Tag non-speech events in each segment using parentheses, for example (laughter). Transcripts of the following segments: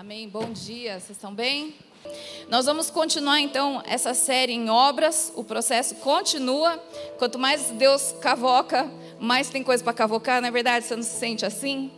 Amém. Bom dia, vocês estão bem? Nós vamos continuar então essa série em obras, o processo continua. Quanto mais Deus cavoca, mais tem coisa para cavocar, não é verdade? Você não se sente assim?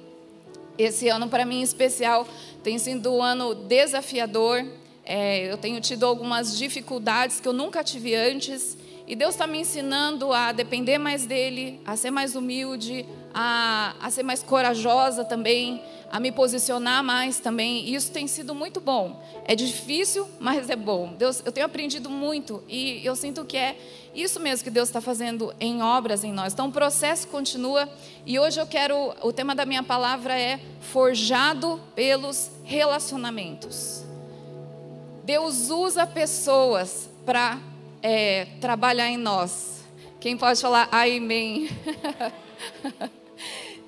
Esse ano, para mim em especial, tem sido um ano desafiador. É, eu tenho tido algumas dificuldades que eu nunca tive antes. E Deus está me ensinando a depender mais dEle, a ser mais humilde, a, a ser mais corajosa também, a me posicionar mais também. E isso tem sido muito bom. É difícil, mas é bom. Deus, eu tenho aprendido muito e eu sinto que é isso mesmo que Deus está fazendo em obras em nós. Então o processo continua e hoje eu quero. O tema da minha palavra é forjado pelos relacionamentos. Deus usa pessoas para é, trabalhar em nós. Quem pode falar amém? (laughs)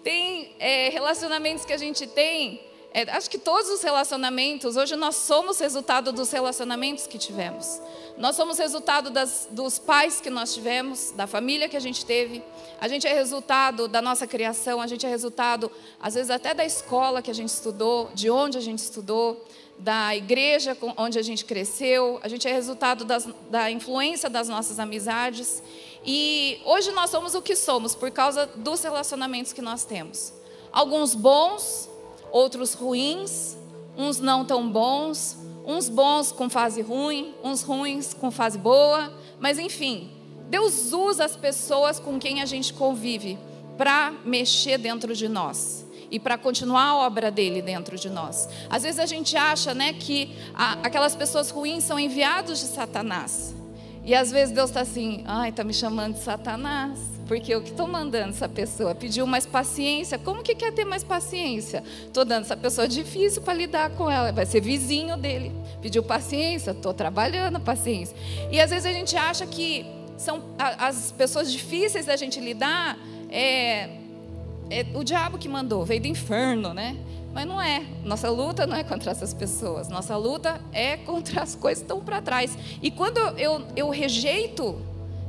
tem é, relacionamentos que a gente tem, é, acho que todos os relacionamentos, hoje nós somos resultado dos relacionamentos que tivemos. Nós somos resultado das, dos pais que nós tivemos, da família que a gente teve. A gente é resultado da nossa criação, a gente é resultado, às vezes, até da escola que a gente estudou, de onde a gente estudou da igreja onde a gente cresceu, a gente é resultado das, da influência das nossas amizades. E hoje nós somos o que somos por causa dos relacionamentos que nós temos. Alguns bons, outros ruins, uns não tão bons, uns bons com fase ruim, uns ruins com fase boa, mas enfim, Deus usa as pessoas com quem a gente convive para mexer dentro de nós e para continuar a obra dele dentro de nós. Às vezes a gente acha, né, que a, aquelas pessoas ruins são enviados de Satanás. E às vezes Deus está assim, ai, está me chamando de Satanás, porque eu que estou mandando essa pessoa. Pediu mais paciência. Como que quer ter mais paciência? Estou dando essa pessoa difícil para lidar com ela. Vai ser vizinho dele. Pediu paciência, estou trabalhando paciência. E às vezes a gente acha que são as pessoas difíceis da gente lidar. É, é o diabo que mandou, veio do inferno, né? Mas não é. Nossa luta não é contra essas pessoas. Nossa luta é contra as coisas que estão para trás. E quando eu, eu rejeito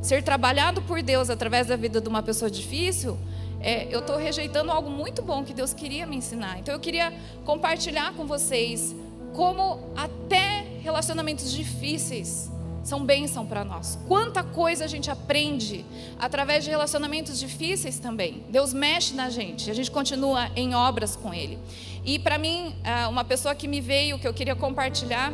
ser trabalhado por Deus através da vida de uma pessoa difícil, é, eu estou rejeitando algo muito bom que Deus queria me ensinar. Então eu queria compartilhar com vocês como até relacionamentos difíceis são bênção para nós. Quanta coisa a gente aprende através de relacionamentos difíceis também. Deus mexe na gente, a gente continua em obras com Ele. E para mim, ah, uma pessoa que me veio, que eu queria compartilhar,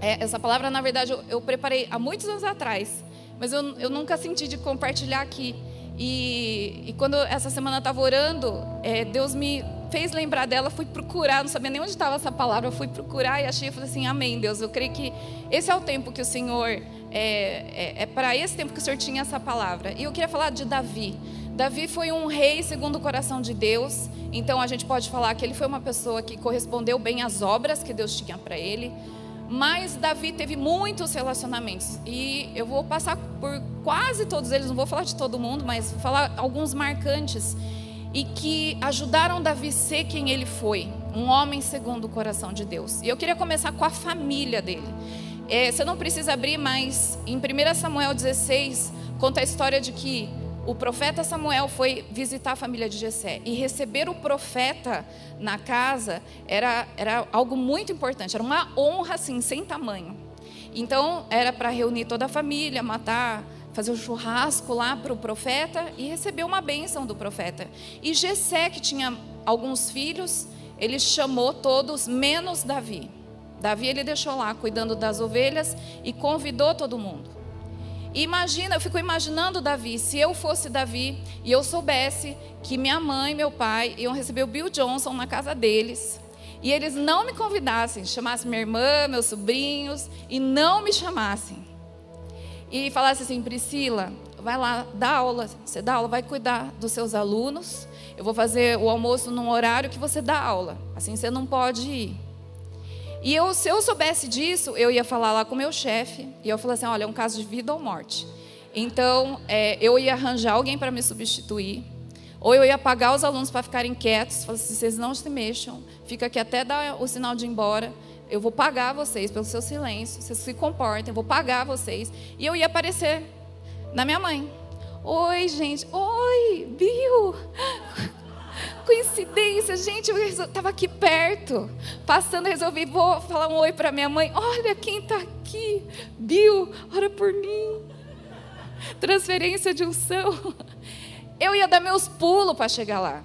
é, essa palavra, na verdade, eu, preparei há muitos anos atrás, mas eu, eu nunca senti de compartilhar aqui. E, e quando essa semana eu estava orando, é, Deus me fez lembrar dela, fui procurar, não sabia nem onde estava essa palavra, fui procurar e achei, eu falei assim, amém, Deus, eu creio que esse é o tempo que o Senhor, é, é, é para esse tempo que o Senhor tinha essa palavra. E eu queria falar de Davi. Davi foi um rei segundo o coração de Deus, então a gente pode falar que ele foi uma pessoa que correspondeu bem às obras que Deus tinha para ele. Mas Davi teve muitos relacionamentos e eu vou passar por quase todos eles, não vou falar de todo mundo, mas vou falar alguns marcantes e que ajudaram Davi ser quem ele foi, um homem segundo o coração de Deus. E eu queria começar com a família dele. É, você não precisa abrir, mas em 1 Samuel 16 conta a história de que o profeta Samuel foi visitar a família de Jessé e receber o profeta na casa era, era algo muito importante, era uma honra assim sem tamanho. Então era para reunir toda a família, matar fazer um churrasco lá para o profeta e recebeu uma bênção do profeta. E Jessé, que tinha alguns filhos, ele chamou todos, menos Davi. Davi ele deixou lá cuidando das ovelhas e convidou todo mundo. Imagina, eu fico imaginando Davi, se eu fosse Davi e eu soubesse que minha mãe e meu pai iam receber o Bill Johnson na casa deles, e eles não me convidassem, chamassem minha irmã, meus sobrinhos, e não me chamassem e falasse assim: Priscila, vai lá, dá aula. Você dá aula, vai cuidar dos seus alunos. Eu vou fazer o almoço num horário que você dá aula. Assim você não pode ir. E eu, se eu soubesse disso, eu ia falar lá com o meu chefe. E eu falei assim: olha, é um caso de vida ou morte. Então, é, eu ia arranjar alguém para me substituir. Ou eu ia pagar os alunos para ficarem quietos. Falar assim: vocês não se mexam, fica aqui até dar o sinal de ir embora eu vou pagar vocês pelo seu silêncio, vocês se comportem, eu vou pagar vocês. E eu ia aparecer na minha mãe. Oi, gente. Oi, Bill. (laughs) coincidência, gente, eu estava aqui perto, passando, resolvi, vou falar um oi para minha mãe. Olha quem está aqui, Bill, ora por mim. Transferência de unção. Eu ia dar meus pulos para chegar lá.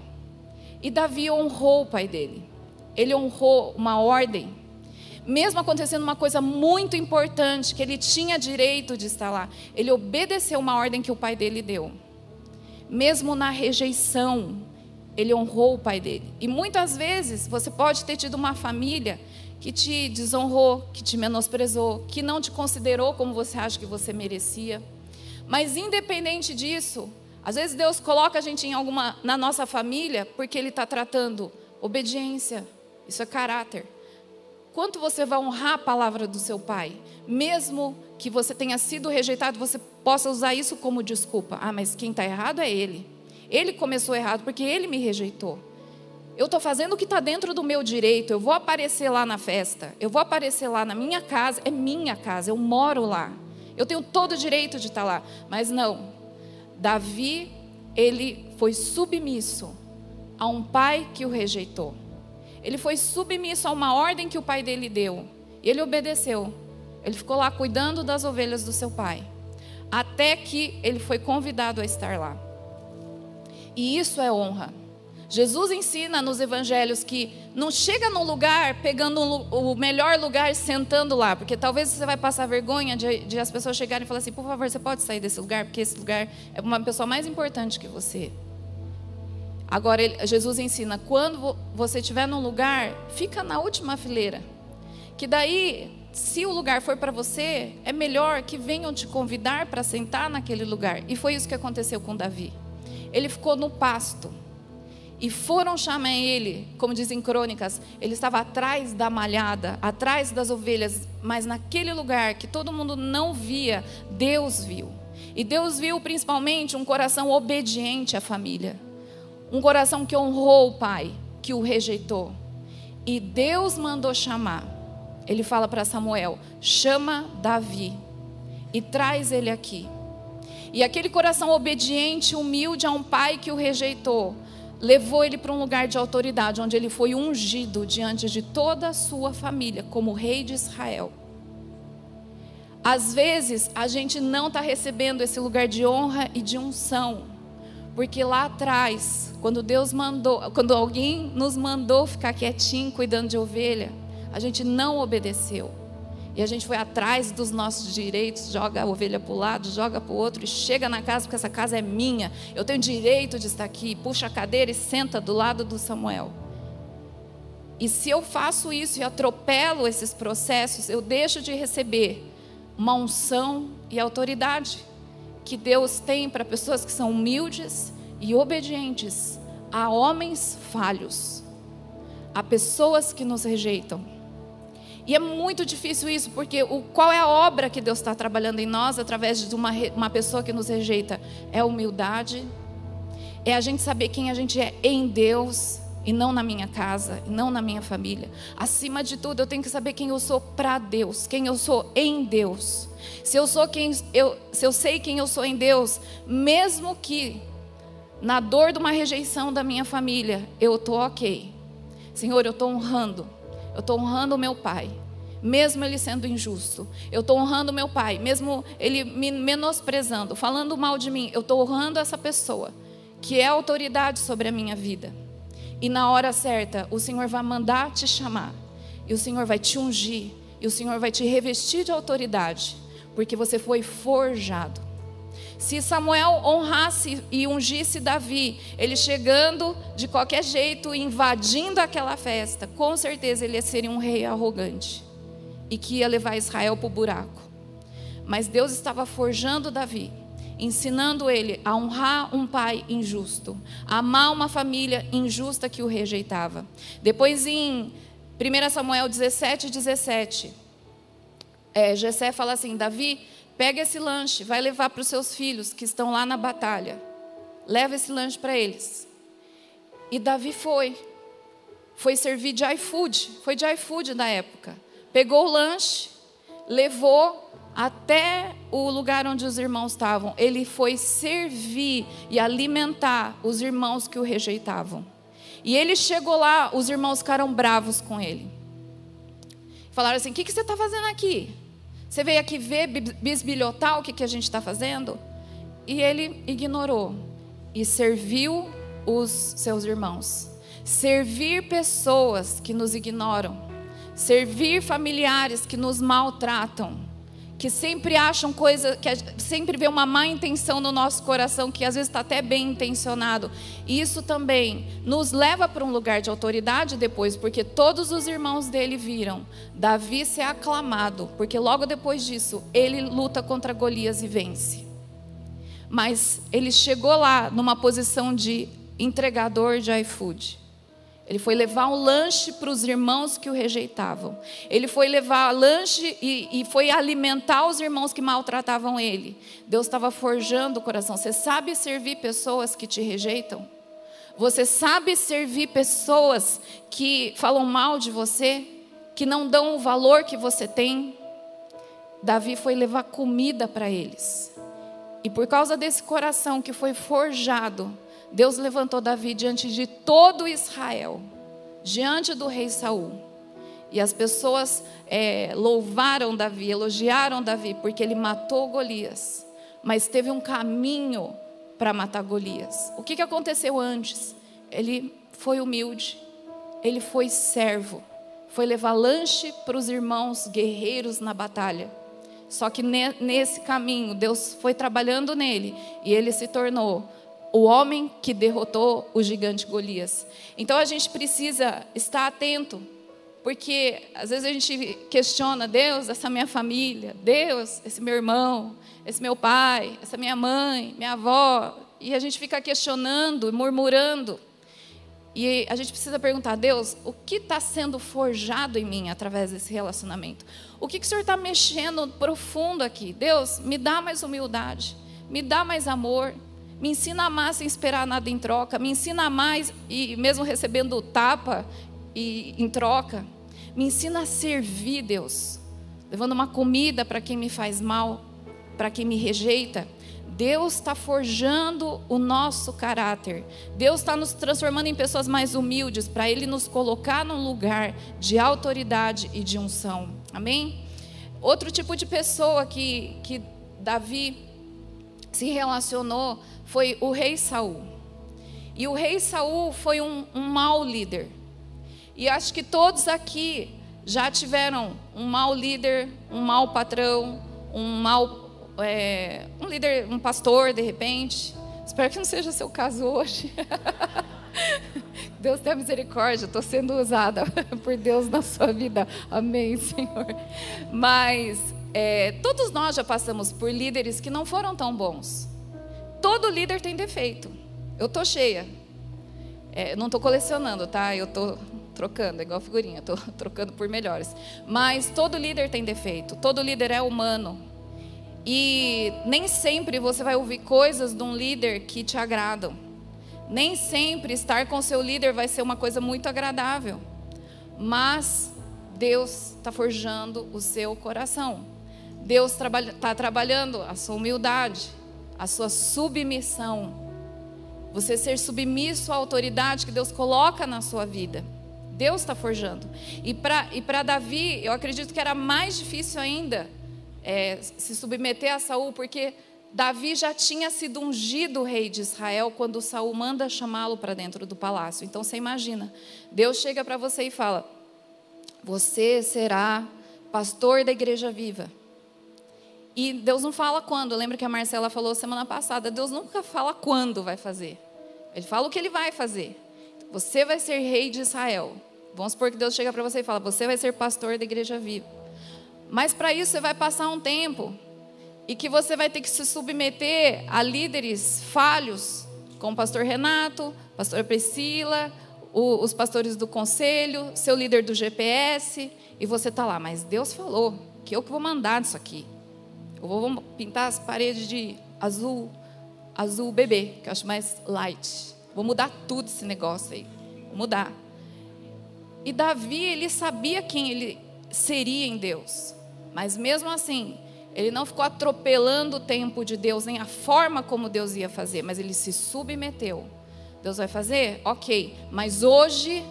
E Davi honrou o pai dele. Ele honrou uma ordem. Mesmo acontecendo uma coisa muito importante, que ele tinha direito de estar lá, ele obedeceu uma ordem que o pai dele deu. Mesmo na rejeição, ele honrou o pai dele. E muitas vezes você pode ter tido uma família que te desonrou, que te menosprezou, que não te considerou como você acha que você merecia. Mas independente disso, às vezes Deus coloca a gente em alguma na nossa família porque Ele está tratando obediência. Isso é caráter. Quanto você vai honrar a palavra do seu pai, mesmo que você tenha sido rejeitado, você possa usar isso como desculpa. Ah, mas quem está errado é ele. Ele começou errado porque ele me rejeitou. Eu estou fazendo o que está dentro do meu direito. Eu vou aparecer lá na festa. Eu vou aparecer lá na minha casa. É minha casa. Eu moro lá. Eu tenho todo o direito de estar tá lá. Mas não. Davi, ele foi submisso a um pai que o rejeitou. Ele foi submisso a uma ordem que o pai dele deu. E ele obedeceu. Ele ficou lá cuidando das ovelhas do seu pai. Até que ele foi convidado a estar lá. E isso é honra. Jesus ensina nos evangelhos que não chega num lugar pegando o melhor lugar sentando lá, porque talvez você vai passar vergonha de, de, as pessoas chegarem e falar assim: por favor, você pode sair desse lugar, porque esse lugar é uma pessoa mais importante que você. Agora, ele, Jesus ensina: quando você estiver num lugar, fica na última fileira. Que daí, se o lugar for para você, é melhor que venham te convidar para sentar naquele lugar. E foi isso que aconteceu com Davi ele ficou no pasto. E foram chamar ele, como dizem crônicas, ele estava atrás da malhada, atrás das ovelhas, mas naquele lugar que todo mundo não via, Deus viu. E Deus viu principalmente um coração obediente à família, um coração que honrou o pai, que o rejeitou. E Deus mandou chamar. Ele fala para Samuel: chama Davi e traz ele aqui. E aquele coração obediente, humilde a um pai que o rejeitou, levou ele para um lugar de autoridade, onde ele foi ungido diante de toda a sua família, como rei de Israel. Às vezes, a gente não está recebendo esse lugar de honra e de unção, porque lá atrás, quando Deus mandou, quando alguém nos mandou ficar quietinho cuidando de ovelha, a gente não obedeceu. E a gente foi atrás dos nossos direitos, joga a ovelha para o lado, joga para o outro e chega na casa, porque essa casa é minha. Eu tenho direito de estar aqui. Puxa a cadeira e senta do lado do Samuel. E se eu faço isso e atropelo esses processos, eu deixo de receber uma unção e autoridade que Deus tem para pessoas que são humildes e obedientes a homens falhos, a pessoas que nos rejeitam. E é muito difícil isso, porque o, qual é a obra que Deus está trabalhando em nós através de uma, uma pessoa que nos rejeita? É humildade, é a gente saber quem a gente é em Deus e não na minha casa, e não na minha família. Acima de tudo, eu tenho que saber quem eu sou para Deus, quem eu sou em Deus. Se eu sou quem eu, se eu sei quem eu sou em Deus, mesmo que na dor de uma rejeição da minha família, eu tô ok. Senhor, eu estou honrando eu estou honrando o meu pai, mesmo ele sendo injusto. Eu estou honrando o meu pai, mesmo ele me menosprezando, falando mal de mim. Eu estou honrando essa pessoa, que é autoridade sobre a minha vida. E na hora certa, o Senhor vai mandar te chamar, e o Senhor vai te ungir, e o Senhor vai te revestir de autoridade, porque você foi forjado. Se Samuel honrasse e ungisse Davi, ele chegando de qualquer jeito, invadindo aquela festa, com certeza ele seria um rei arrogante e que ia levar Israel para o buraco. Mas Deus estava forjando Davi, ensinando ele a honrar um pai injusto, a amar uma família injusta que o rejeitava. Depois, em 1 Samuel 17, 17, é, Jessé fala assim: Davi Pega esse lanche, vai levar para os seus filhos que estão lá na batalha. Leva esse lanche para eles. E Davi foi. Foi servir de iFood. Foi de iFood na época. Pegou o lanche, levou até o lugar onde os irmãos estavam. Ele foi servir e alimentar os irmãos que o rejeitavam. E ele chegou lá, os irmãos ficaram bravos com ele. Falaram assim: O que, que você está fazendo aqui? Você veio aqui ver, bisbilhotar o que, que a gente está fazendo? E ele ignorou e serviu os seus irmãos. Servir pessoas que nos ignoram, servir familiares que nos maltratam, que sempre acham coisa, que sempre vê uma má intenção no nosso coração, que às vezes está até bem intencionado. E isso também nos leva para um lugar de autoridade depois, porque todos os irmãos dele viram Davi ser aclamado, porque logo depois disso ele luta contra Golias e vence. Mas ele chegou lá numa posição de entregador de iFood. Ele foi levar um lanche para os irmãos que o rejeitavam. Ele foi levar lanche e, e foi alimentar os irmãos que maltratavam ele. Deus estava forjando o coração. Você sabe servir pessoas que te rejeitam? Você sabe servir pessoas que falam mal de você? Que não dão o valor que você tem? Davi foi levar comida para eles. E por causa desse coração que foi forjado, Deus levantou Davi diante de todo Israel, diante do rei Saul. E as pessoas é, louvaram Davi, elogiaram Davi, porque ele matou Golias. Mas teve um caminho para matar Golias. O que, que aconteceu antes? Ele foi humilde, ele foi servo, foi levar lanche para os irmãos guerreiros na batalha. Só que nesse caminho, Deus foi trabalhando nele e ele se tornou o homem que derrotou o gigante Golias. Então a gente precisa estar atento, porque às vezes a gente questiona Deus, essa minha família, Deus, esse meu irmão, esse meu pai, essa minha mãe, minha avó, e a gente fica questionando, murmurando. E a gente precisa perguntar, Deus, o que está sendo forjado em mim através desse relacionamento? O que, que o Senhor está mexendo profundo aqui? Deus, me dá mais humildade, me dá mais amor, me ensina a amar sem esperar nada em troca. Me ensina a mais e mesmo recebendo tapa e em troca. Me ensina a servir, Deus. Levando uma comida para quem me faz mal, para quem me rejeita. Deus está forjando o nosso caráter. Deus está nos transformando em pessoas mais humildes para Ele nos colocar num lugar de autoridade e de unção. Amém? Outro tipo de pessoa que, que Davi se relacionou foi o rei Saul. E o rei Saul foi um, um mau líder. E acho que todos aqui já tiveram um mau líder, um mau patrão, um mau é, um líder, um pastor de repente. Espero que não seja seu caso hoje. (laughs) Deus tenha misericórdia, estou sendo usada (laughs) por Deus na sua vida. Amém, Senhor. Mas é, todos nós já passamos por líderes que não foram tão bons. Todo líder tem defeito. Eu tô cheia. É, não estou colecionando, tá? Eu estou trocando, igual figurinha, estou (laughs) trocando por melhores. Mas todo líder tem defeito, todo líder é humano. E nem sempre você vai ouvir coisas de um líder que te agradam. Nem sempre estar com seu líder vai ser uma coisa muito agradável. Mas Deus está forjando o seu coração. Deus está trabalha, trabalhando a sua humildade a sua submissão. Você ser submisso à autoridade que Deus coloca na sua vida. Deus está forjando. E para Davi, eu acredito que era mais difícil ainda é, se submeter a Saul, porque Davi já tinha sido ungido rei de Israel quando Saul manda chamá-lo para dentro do palácio. Então você imagina, Deus chega para você e fala: Você será pastor da igreja viva. E Deus não fala quando. Lembra que a Marcela falou semana passada? Deus nunca fala quando vai fazer. Ele fala o que ele vai fazer. Você vai ser rei de Israel. Vamos supor que Deus chega para você e fala: Você vai ser pastor da igreja viva. Mas para isso você vai passar um tempo e que você vai ter que se submeter a líderes falhos, como o pastor Renato, pastor Priscila, o, os pastores do conselho, seu líder do GPS, e você está lá, mas Deus falou que eu que vou mandar nisso aqui. Eu vou pintar as paredes de azul, azul bebê, que eu acho mais light. Vou mudar tudo esse negócio aí. Vou mudar. E Davi, ele sabia quem ele seria em Deus. Mas mesmo assim, ele não ficou atropelando o tempo de Deus, nem a forma como Deus ia fazer, mas ele se submeteu. Deus vai fazer? Ok. Mas hoje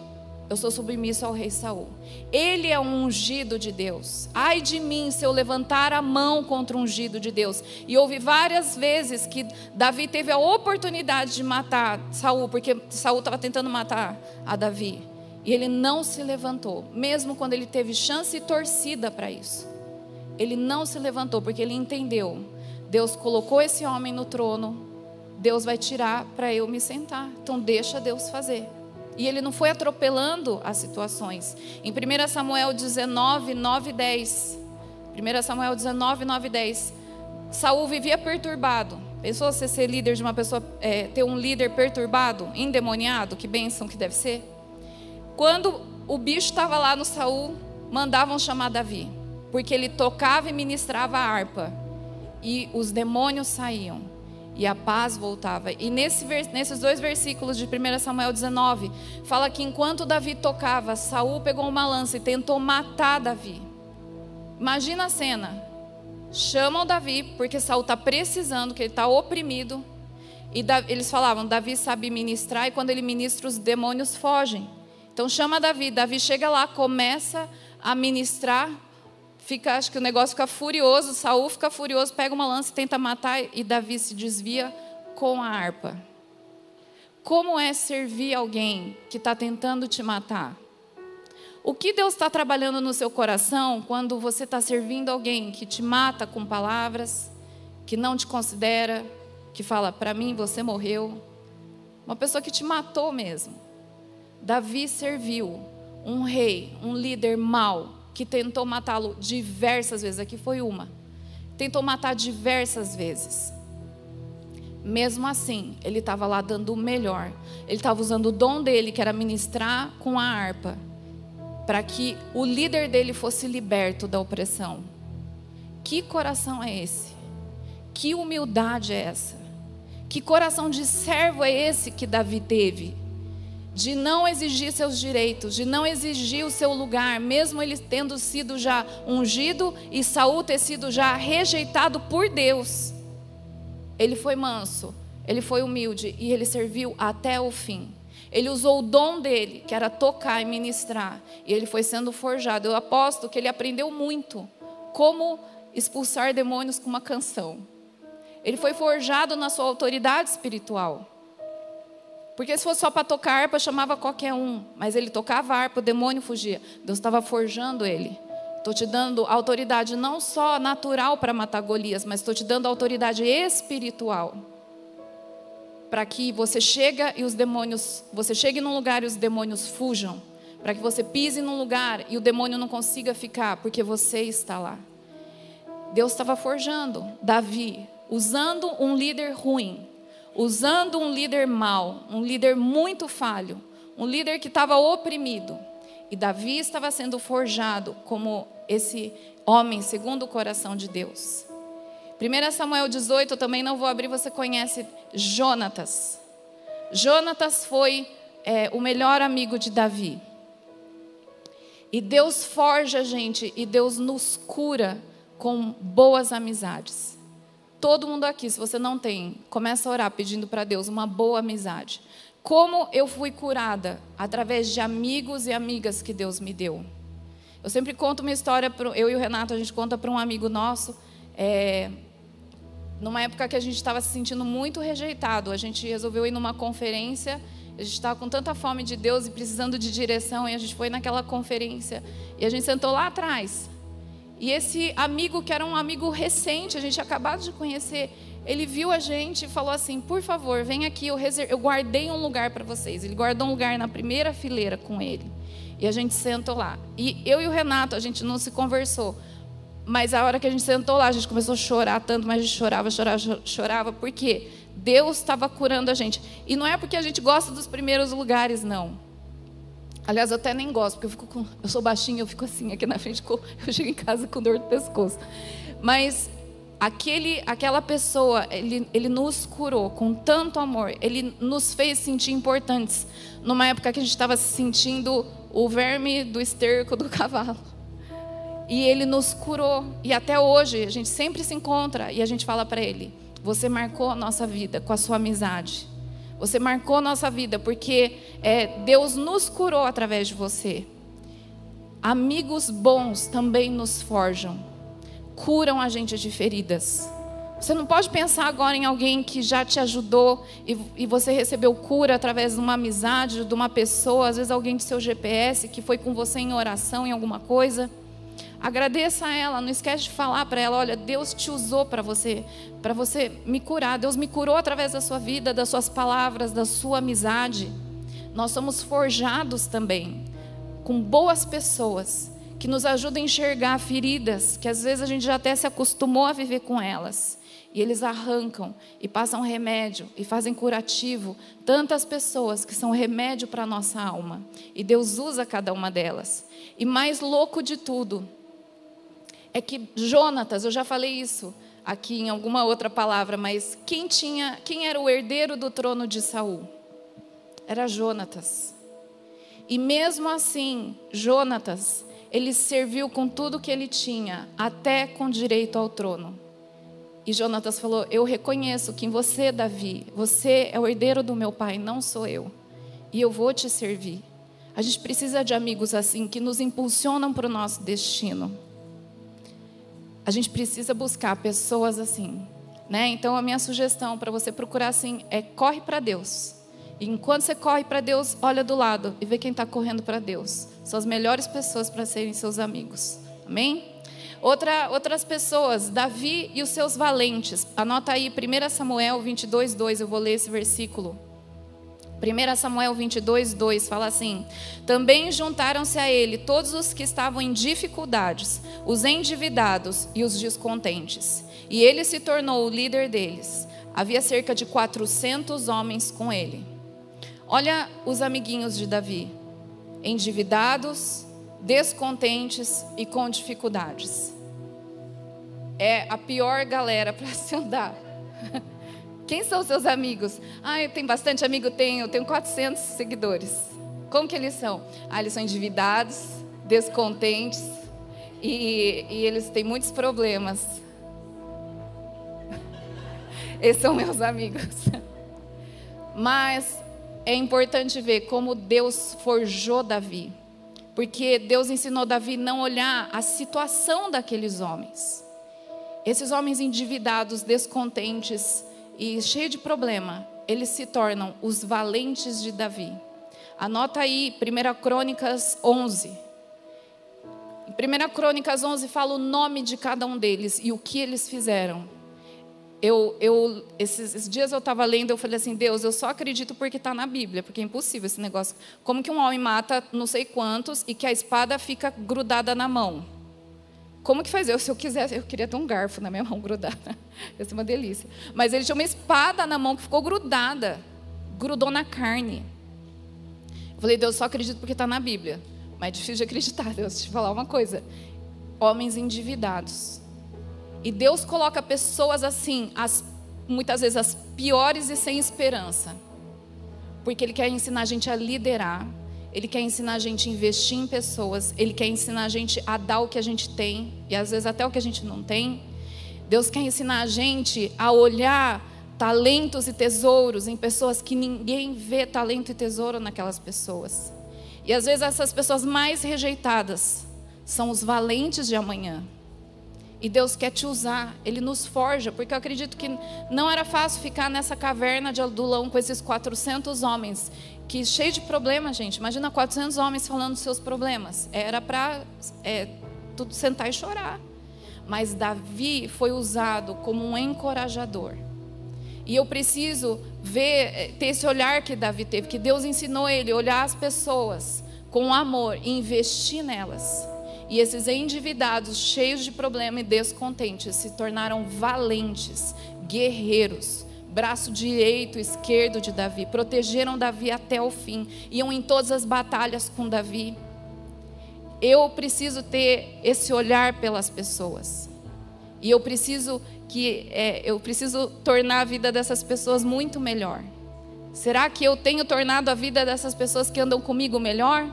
eu sou submisso ao rei Saul. Ele é um ungido de Deus. Ai de mim se eu levantar a mão contra o ungido de Deus. E houve várias vezes que Davi teve a oportunidade de matar Saul, porque Saul estava tentando matar a Davi. E ele não se levantou, mesmo quando ele teve chance e torcida para isso. Ele não se levantou porque ele entendeu. Deus colocou esse homem no trono. Deus vai tirar para eu me sentar. Então deixa Deus fazer. E ele não foi atropelando as situações. Em 1 Samuel 19, 9 e 10. 1 Samuel 19, 9 e 10. Saul vivia perturbado. Pensou você ser líder de uma pessoa, é, ter um líder perturbado, endemoniado? Que bênção que deve ser. Quando o bicho estava lá no Saul, mandavam chamar Davi, porque ele tocava e ministrava a harpa, e os demônios saíam e a paz voltava. E nesse, nesses dois versículos de 1 Samuel 19, fala que enquanto Davi tocava, Saul pegou uma lança e tentou matar Davi. Imagina a cena. Chamam Davi, porque Saul está precisando, que ele está oprimido. E Davi, eles falavam, Davi sabe ministrar, e quando ele ministra, os demônios fogem. Então chama Davi, Davi chega lá, começa a ministrar, fica, acho que o negócio fica furioso, Saul fica furioso, pega uma lança e tenta matar e Davi se desvia com a harpa. Como é servir alguém que está tentando te matar? O que Deus está trabalhando no seu coração quando você está servindo alguém que te mata com palavras, que não te considera, que fala, para mim você morreu? Uma pessoa que te matou mesmo. Davi serviu um rei, um líder mau, que tentou matá-lo diversas vezes, aqui foi uma. Tentou matar diversas vezes. Mesmo assim, ele estava lá dando o melhor. Ele estava usando o dom dele, que era ministrar com a harpa, para que o líder dele fosse liberto da opressão. Que coração é esse? Que humildade é essa? Que coração de servo é esse que Davi teve? De não exigir seus direitos, de não exigir o seu lugar, mesmo ele tendo sido já ungido e Saul ter sido já rejeitado por Deus. Ele foi manso, ele foi humilde e ele serviu até o fim. Ele usou o dom dele, que era tocar e ministrar, e ele foi sendo forjado. Eu aposto que ele aprendeu muito como expulsar demônios com uma canção. Ele foi forjado na sua autoridade espiritual. Porque se fosse só para tocar harpa, chamava qualquer um. Mas ele tocava harpa, o demônio fugia. Deus estava forjando ele. Estou te dando autoridade não só natural para matar Golias, mas estou te dando autoridade espiritual. Para que você chegue e os demônios, você chegue num lugar e os demônios fujam. Para que você pise num lugar e o demônio não consiga ficar, porque você está lá. Deus estava forjando Davi, usando um líder ruim usando um líder mau, um líder muito falho, um líder que estava oprimido. E Davi estava sendo forjado como esse homem segundo o coração de Deus. 1 Samuel 18, eu também não vou abrir, você conhece Jonatas. Jonatas foi é, o melhor amigo de Davi. E Deus forja a gente e Deus nos cura com boas amizades. Todo mundo aqui, se você não tem, começa a orar pedindo para Deus uma boa amizade. Como eu fui curada? Através de amigos e amigas que Deus me deu. Eu sempre conto uma história, eu e o Renato, a gente conta para um amigo nosso. É, numa época que a gente estava se sentindo muito rejeitado, a gente resolveu ir numa conferência. A gente estava com tanta fome de Deus e precisando de direção, e a gente foi naquela conferência. E a gente sentou lá atrás. E esse amigo, que era um amigo recente, a gente acabado de conhecer, ele viu a gente e falou assim: por favor, vem aqui, eu, reserv... eu guardei um lugar para vocês. Ele guardou um lugar na primeira fileira com ele. E a gente sentou lá. E eu e o Renato, a gente não se conversou. Mas a hora que a gente sentou lá, a gente começou a chorar tanto, mas a gente chorava, chorava, chorava, porque Deus estava curando a gente. E não é porque a gente gosta dos primeiros lugares, não. Aliás, eu até nem gosto, porque eu fico com, eu sou baixinha, eu fico assim aqui na frente, (laughs) eu chego em casa com dor do pescoço. Mas aquele, aquela pessoa, ele, ele nos curou com tanto amor, ele nos fez sentir importantes numa época que a gente estava se sentindo o verme do esterco do (laughs) cavalo. E ele nos curou. E até hoje a gente sempre se encontra e a gente fala para ele: Você marcou a nossa vida com a sua amizade. Você marcou nossa vida porque é, Deus nos curou através de você. Amigos bons também nos forjam, curam a gente de feridas. Você não pode pensar agora em alguém que já te ajudou e, e, você recebeu cura através de uma amizade, de uma pessoa, às vezes alguém de seu GPS que foi com você em oração em alguma coisa. Agradeça a ela, não esquece de falar para ela, olha, Deus te usou para você, para você me curar. Deus me curou através da sua vida, das suas palavras, da sua amizade. Nós somos forjados também com boas pessoas que nos ajudam a enxergar feridas, que às vezes a gente já até se acostumou a viver com elas. E eles arrancam e passam remédio e fazem curativo tantas pessoas que são remédio para a nossa alma. E Deus usa cada uma delas. E mais louco de tudo é que Jonatas, eu já falei isso aqui em alguma outra palavra, mas quem tinha, quem era o herdeiro do trono de Saul? Era Jonatas. E mesmo assim, Jonatas, ele serviu com tudo que ele tinha, até com direito ao trono. E Jonatas falou: Eu reconheço que em você, Davi, você é o herdeiro do meu pai, não sou eu. E eu vou te servir. A gente precisa de amigos assim, que nos impulsionam para o nosso destino. A gente precisa buscar pessoas assim. Né? Então, a minha sugestão para você procurar assim é corre para Deus. E enquanto você corre para Deus, olha do lado e vê quem está correndo para Deus. São as melhores pessoas para serem seus amigos. Amém? Outra, outras pessoas, Davi e os seus valentes. Anota aí 1 Samuel 22, 2. Eu vou ler esse versículo. 1 Samuel 22, 2 fala assim: Também juntaram-se a ele todos os que estavam em dificuldades, os endividados e os descontentes. E ele se tornou o líder deles. Havia cerca de 400 homens com ele. Olha os amiguinhos de Davi: endividados, descontentes e com dificuldades. É a pior galera (laughs) para se andar. Quem são seus amigos? Ah, eu tenho bastante amigo, tenho, tenho 400 seguidores. Como que eles são? Ah, eles são endividados, descontentes e, e eles têm muitos problemas. (laughs) Esses são meus amigos. Mas é importante ver como Deus forjou Davi. Porque Deus ensinou Davi não olhar a situação daqueles homens. Esses homens endividados, descontentes e cheios de problema, eles se tornam os valentes de Davi. Anota aí 1 Crônicas 11. Em 1 Crônicas 11 fala o nome de cada um deles e o que eles fizeram eu, eu esses, dias eu estava lendo, eu falei assim, Deus, eu só acredito porque está na Bíblia, porque é impossível esse negócio. Como que um homem mata não sei quantos e que a espada fica grudada na mão? Como que faz? Eu, se eu quisesse, eu queria ter um garfo na minha mão (laughs) grudada. Ia ser uma delícia. Mas ele tinha uma espada na mão que ficou grudada, grudou na carne. Eu falei, Deus, só acredito porque está na Bíblia. Mas é difícil de acreditar, (laughs) Deus, te falar uma coisa. Homens endividados e Deus coloca pessoas assim, as, muitas vezes as piores e sem esperança. Porque Ele quer ensinar a gente a liderar, Ele quer ensinar a gente a investir em pessoas, Ele quer ensinar a gente a dar o que a gente tem, e às vezes até o que a gente não tem. Deus quer ensinar a gente a olhar talentos e tesouros em pessoas que ninguém vê talento e tesouro naquelas pessoas. E às vezes essas pessoas mais rejeitadas são os valentes de amanhã. E Deus quer te usar, Ele nos forja, porque eu acredito que não era fácil ficar nessa caverna de Adulão com esses 400 homens, que cheio de problemas, gente. Imagina 400 homens falando seus problemas. Era para é, tudo sentar e chorar. Mas Davi foi usado como um encorajador. E eu preciso ver, é, ter esse olhar que Davi teve, que Deus ensinou ele olhar as pessoas com amor e investir nelas. E esses endividados, cheios de problema e descontentes, se tornaram valentes, guerreiros, braço direito esquerdo de Davi, protegeram Davi até o fim, iam em todas as batalhas com Davi. Eu preciso ter esse olhar pelas pessoas. E eu preciso que é, eu preciso tornar a vida dessas pessoas muito melhor. Será que eu tenho tornado a vida dessas pessoas que andam comigo melhor?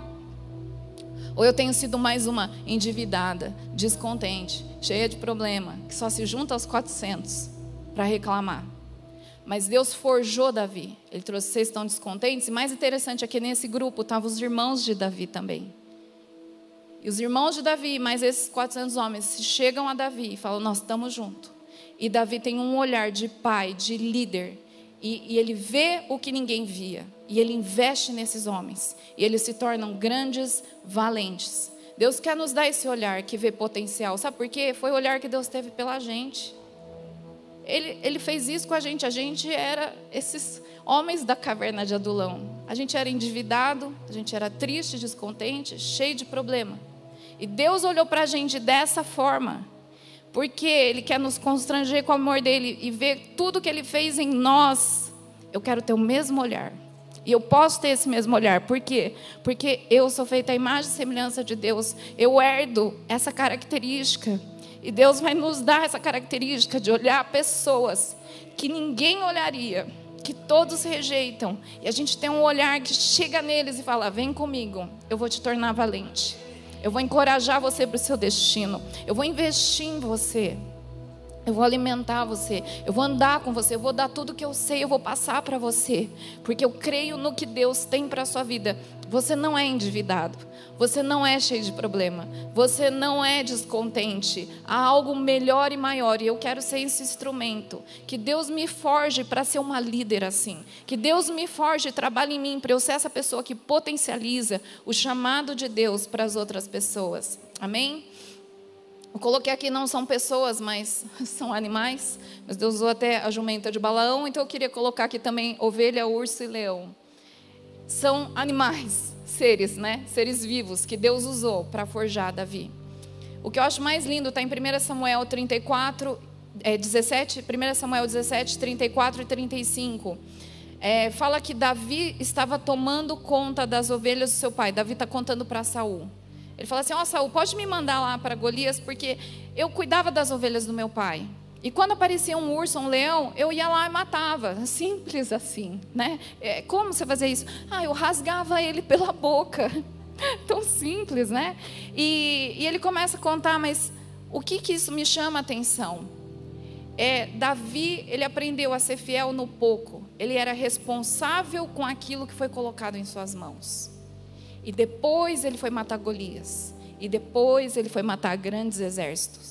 Ou eu tenho sido mais uma endividada, descontente, cheia de problema, que só se junta aos 400 para reclamar. Mas Deus forjou Davi. Ele trouxe, vocês estão descontentes? E mais interessante é que nesse grupo estavam os irmãos de Davi também. E os irmãos de Davi, mais esses 400 homens, chegam a Davi e falam: Nós estamos juntos. E Davi tem um olhar de pai, de líder. E, e, ele vê o que ninguém via. E ele investe nesses homens. E eles se tornam grandes valentes. Deus quer nos dar esse olhar que vê potencial. Sabe por quê? Foi o olhar que Deus teve pela gente. Ele, ele fez isso com a gente. A gente era esses homens da caverna de Adulão. A gente era endividado, a gente era triste, descontente, cheio de problema. E Deus olhou para a gente dessa forma, porque Ele quer nos constranger com o amor dele e ver tudo que Ele fez em nós. Eu quero ter o mesmo olhar. E eu posso ter esse mesmo olhar. Por quê? Porque eu sou feita a imagem e semelhança de Deus. Eu herdo essa característica. E Deus vai nos dar essa característica de olhar pessoas que ninguém olharia, que todos rejeitam. E a gente tem um olhar que chega neles e fala: Vem comigo, eu vou te tornar valente. Eu vou encorajar você para o seu destino. Eu vou investir em você. Eu vou alimentar você, eu vou andar com você, eu vou dar tudo que eu sei, eu vou passar para você, porque eu creio no que Deus tem para a sua vida. Você não é endividado, você não é cheio de problema, você não é descontente. Há algo melhor e maior, e eu quero ser esse instrumento. Que Deus me forge para ser uma líder assim. Que Deus me forge e trabalhe em mim para eu ser essa pessoa que potencializa o chamado de Deus para as outras pessoas. Amém? Eu coloquei aqui não são pessoas, mas (laughs) são animais. Mas Deus usou até a jumenta de Balaão, então eu queria colocar aqui também ovelha, urso e leão. São animais, (laughs) seres, né? Seres vivos que Deus usou para forjar Davi. O que eu acho mais lindo está em 1 Samuel 34, é, 17, 1 Samuel 17, 34 e 35. É, fala que Davi estava tomando conta das ovelhas do seu pai. Davi está contando para Saul. Ele fala assim: Ó, oh, Saul, pode me mandar lá para Golias, porque eu cuidava das ovelhas do meu pai. E quando aparecia um urso, um leão, eu ia lá e matava. Simples assim, né? É, como você fazia isso? Ah, eu rasgava ele pela boca. (laughs) Tão simples, né? E, e ele começa a contar, mas o que, que isso me chama a atenção? É, Davi, ele aprendeu a ser fiel no pouco. Ele era responsável com aquilo que foi colocado em suas mãos. E depois ele foi matar Golias. E depois ele foi matar grandes exércitos.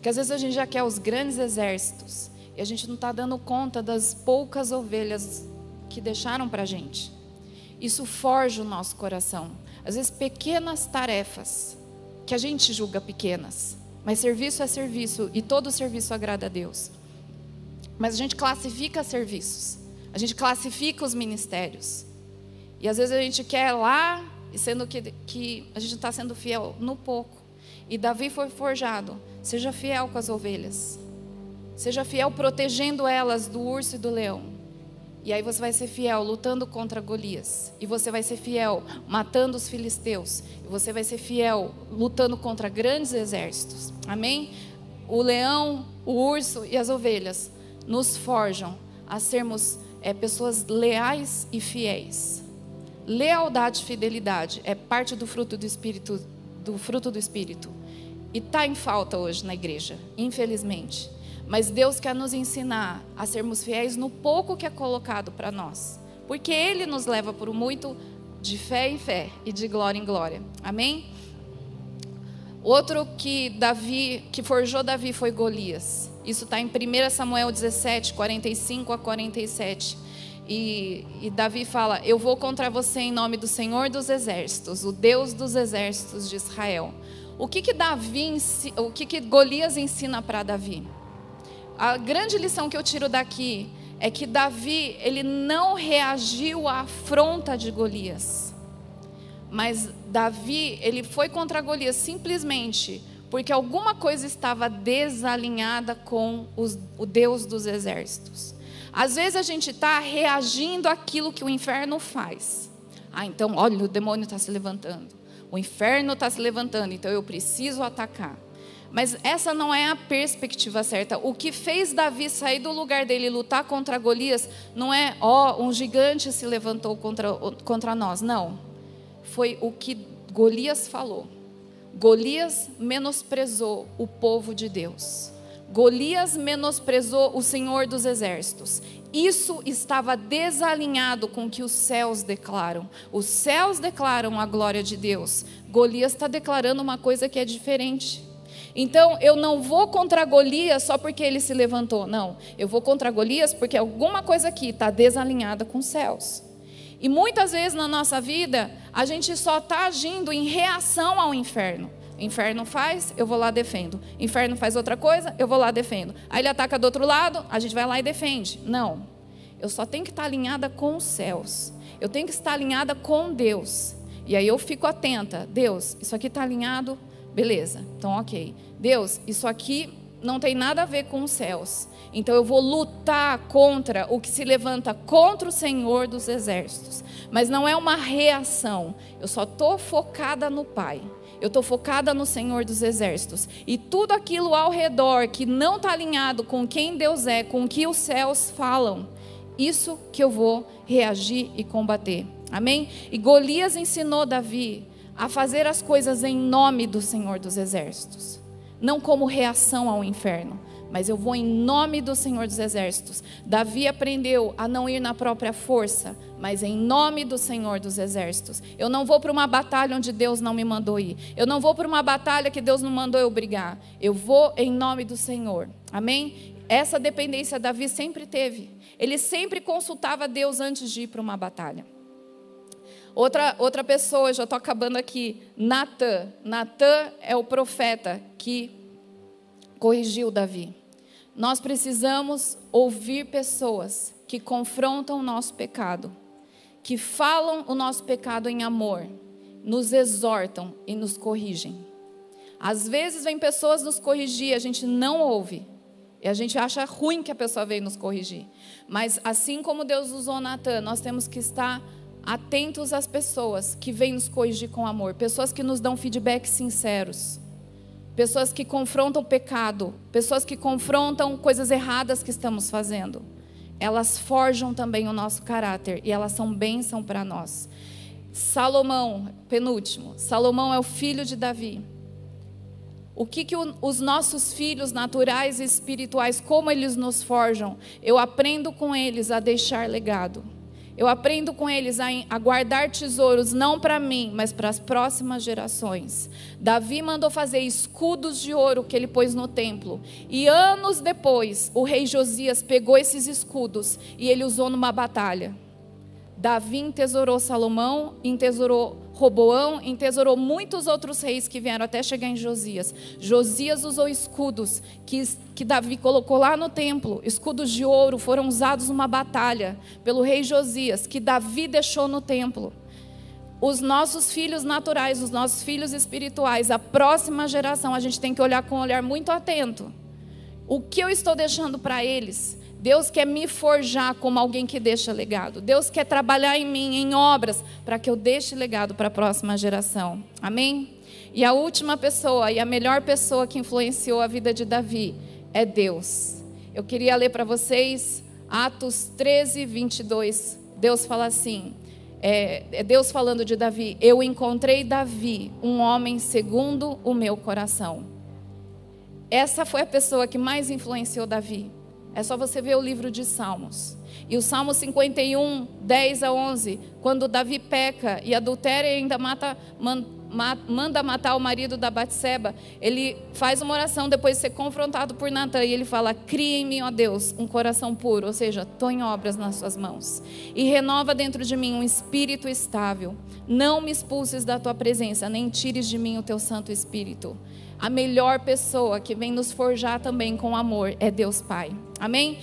Porque às vezes a gente já quer os grandes exércitos. E a gente não está dando conta das poucas ovelhas que deixaram para a gente. Isso forja o nosso coração. Às vezes pequenas tarefas que a gente julga pequenas. Mas serviço é serviço e todo serviço agrada a Deus. Mas a gente classifica serviços. A gente classifica os ministérios. E às vezes a gente quer lá e sendo que, que a gente está sendo fiel no pouco. E Davi foi forjado. Seja fiel com as ovelhas. Seja fiel protegendo elas do urso e do leão. E aí você vai ser fiel lutando contra Golias. E você vai ser fiel matando os filisteus. E você vai ser fiel lutando contra grandes exércitos. Amém? O leão, o urso e as ovelhas nos forjam a sermos é, pessoas leais e fiéis. Lealdade e fidelidade é parte do fruto do espírito, do fruto do espírito. E está em falta hoje na igreja, infelizmente. Mas Deus quer nos ensinar a sermos fiéis no pouco que é colocado para nós. Porque Ele nos leva por muito de fé em fé e de glória em glória. Amém? Outro que Davi, que forjou Davi foi Golias. Isso está em 1 Samuel 17, 45 a 47. E, e, Davi fala: Eu vou contra você em nome do Senhor dos Exércitos, o Deus dos Exércitos de Israel. O que que Davi, o que que Golias ensina para Davi? A grande lição que eu tiro daqui é que Davi ele não reagiu à afronta de Golias, mas Davi ele foi contra Golias simplesmente porque alguma coisa estava desalinhada com os, o Deus dos Exércitos. Às vezes a gente está reagindo àquilo que o inferno faz. Ah, então, olha, o demônio está se levantando. O inferno está se levantando, então eu preciso atacar. Mas essa não é a perspectiva certa. O que fez Davi sair do lugar dele e lutar contra Golias não é, ó, oh, um gigante se levantou contra, contra nós. Não. Foi o que Golias falou. Golias menosprezou o povo de Deus. Golias menosprezou o Senhor dos exércitos. Isso estava desalinhado com o que os céus declaram. Os céus declaram a glória de Deus. Golias está declarando uma coisa que é diferente. Então, eu não vou contra Golias só porque ele se levantou. Não. Eu vou contra Golias porque alguma coisa aqui está desalinhada com os céus. E muitas vezes na nossa vida, a gente só está agindo em reação ao inferno. Inferno faz, eu vou lá defendo. Inferno faz outra coisa, eu vou lá defendo. Aí ele ataca do outro lado, a gente vai lá e defende. Não. Eu só tenho que estar alinhada com os céus. Eu tenho que estar alinhada com Deus. E aí eu fico atenta. Deus, isso aqui está alinhado? Beleza. Então, ok. Deus, isso aqui não tem nada a ver com os céus. Então eu vou lutar contra o que se levanta contra o Senhor dos exércitos. Mas não é uma reação. Eu só estou focada no Pai. Eu estou focada no Senhor dos Exércitos. E tudo aquilo ao redor que não está alinhado com quem Deus é, com o que os céus falam, isso que eu vou reagir e combater. Amém? E Golias ensinou Davi a fazer as coisas em nome do Senhor dos Exércitos, não como reação ao inferno mas eu vou em nome do Senhor dos Exércitos. Davi aprendeu a não ir na própria força, mas em nome do Senhor dos Exércitos. Eu não vou para uma batalha onde Deus não me mandou ir. Eu não vou para uma batalha que Deus não mandou eu brigar. Eu vou em nome do Senhor. Amém? Essa dependência Davi sempre teve. Ele sempre consultava Deus antes de ir para uma batalha. Outra, outra pessoa, já estou acabando aqui, Natã. Natã é o profeta que corrigiu Davi. Nós precisamos ouvir pessoas que confrontam o nosso pecado, que falam o nosso pecado em amor, nos exortam e nos corrigem. Às vezes vem pessoas nos corrigir, a gente não ouve. E a gente acha ruim que a pessoa veio nos corrigir. Mas assim como Deus usou Natan, nós temos que estar atentos às pessoas que vêm nos corrigir com amor, pessoas que nos dão feedback sinceros pessoas que confrontam pecado, pessoas que confrontam coisas erradas que estamos fazendo. Elas forjam também o nosso caráter e elas são bênção para nós. Salomão, penúltimo, Salomão é o filho de Davi. O que, que os nossos filhos naturais e espirituais, como eles nos forjam? Eu aprendo com eles a deixar legado. Eu aprendo com eles a, a guardar tesouros, não para mim, mas para as próximas gerações. Davi mandou fazer escudos de ouro que ele pôs no templo. E anos depois, o rei Josias pegou esses escudos e ele usou numa batalha. Davi entesourou Salomão, entesourou Roboão, entesourou muitos outros reis que vieram até chegar em Josias. Josias usou escudos que, que Davi colocou lá no templo, escudos de ouro, foram usados numa batalha pelo rei Josias, que Davi deixou no templo. Os nossos filhos naturais, os nossos filhos espirituais, a próxima geração, a gente tem que olhar com um olhar muito atento. O que eu estou deixando para eles? Deus quer me forjar como alguém que deixa legado. Deus quer trabalhar em mim, em obras, para que eu deixe legado para a próxima geração. Amém? E a última pessoa, e a melhor pessoa que influenciou a vida de Davi, é Deus. Eu queria ler para vocês Atos 13, 22. Deus fala assim: é, é Deus falando de Davi: Eu encontrei Davi, um homem segundo o meu coração. Essa foi a pessoa que mais influenciou Davi. É só você ver o livro de Salmos. E o Salmo 51, 10 a 11, quando Davi peca e adultera e ainda mata, manda matar o marido da Batseba, ele faz uma oração depois de ser confrontado por Natan e ele fala: Cria em mim, ó Deus, um coração puro, ou seja, estou obras nas suas mãos. E renova dentro de mim um espírito estável. Não me expulses da tua presença, nem tires de mim o teu Santo Espírito. A melhor pessoa que vem nos forjar também com amor é Deus Pai. Amém?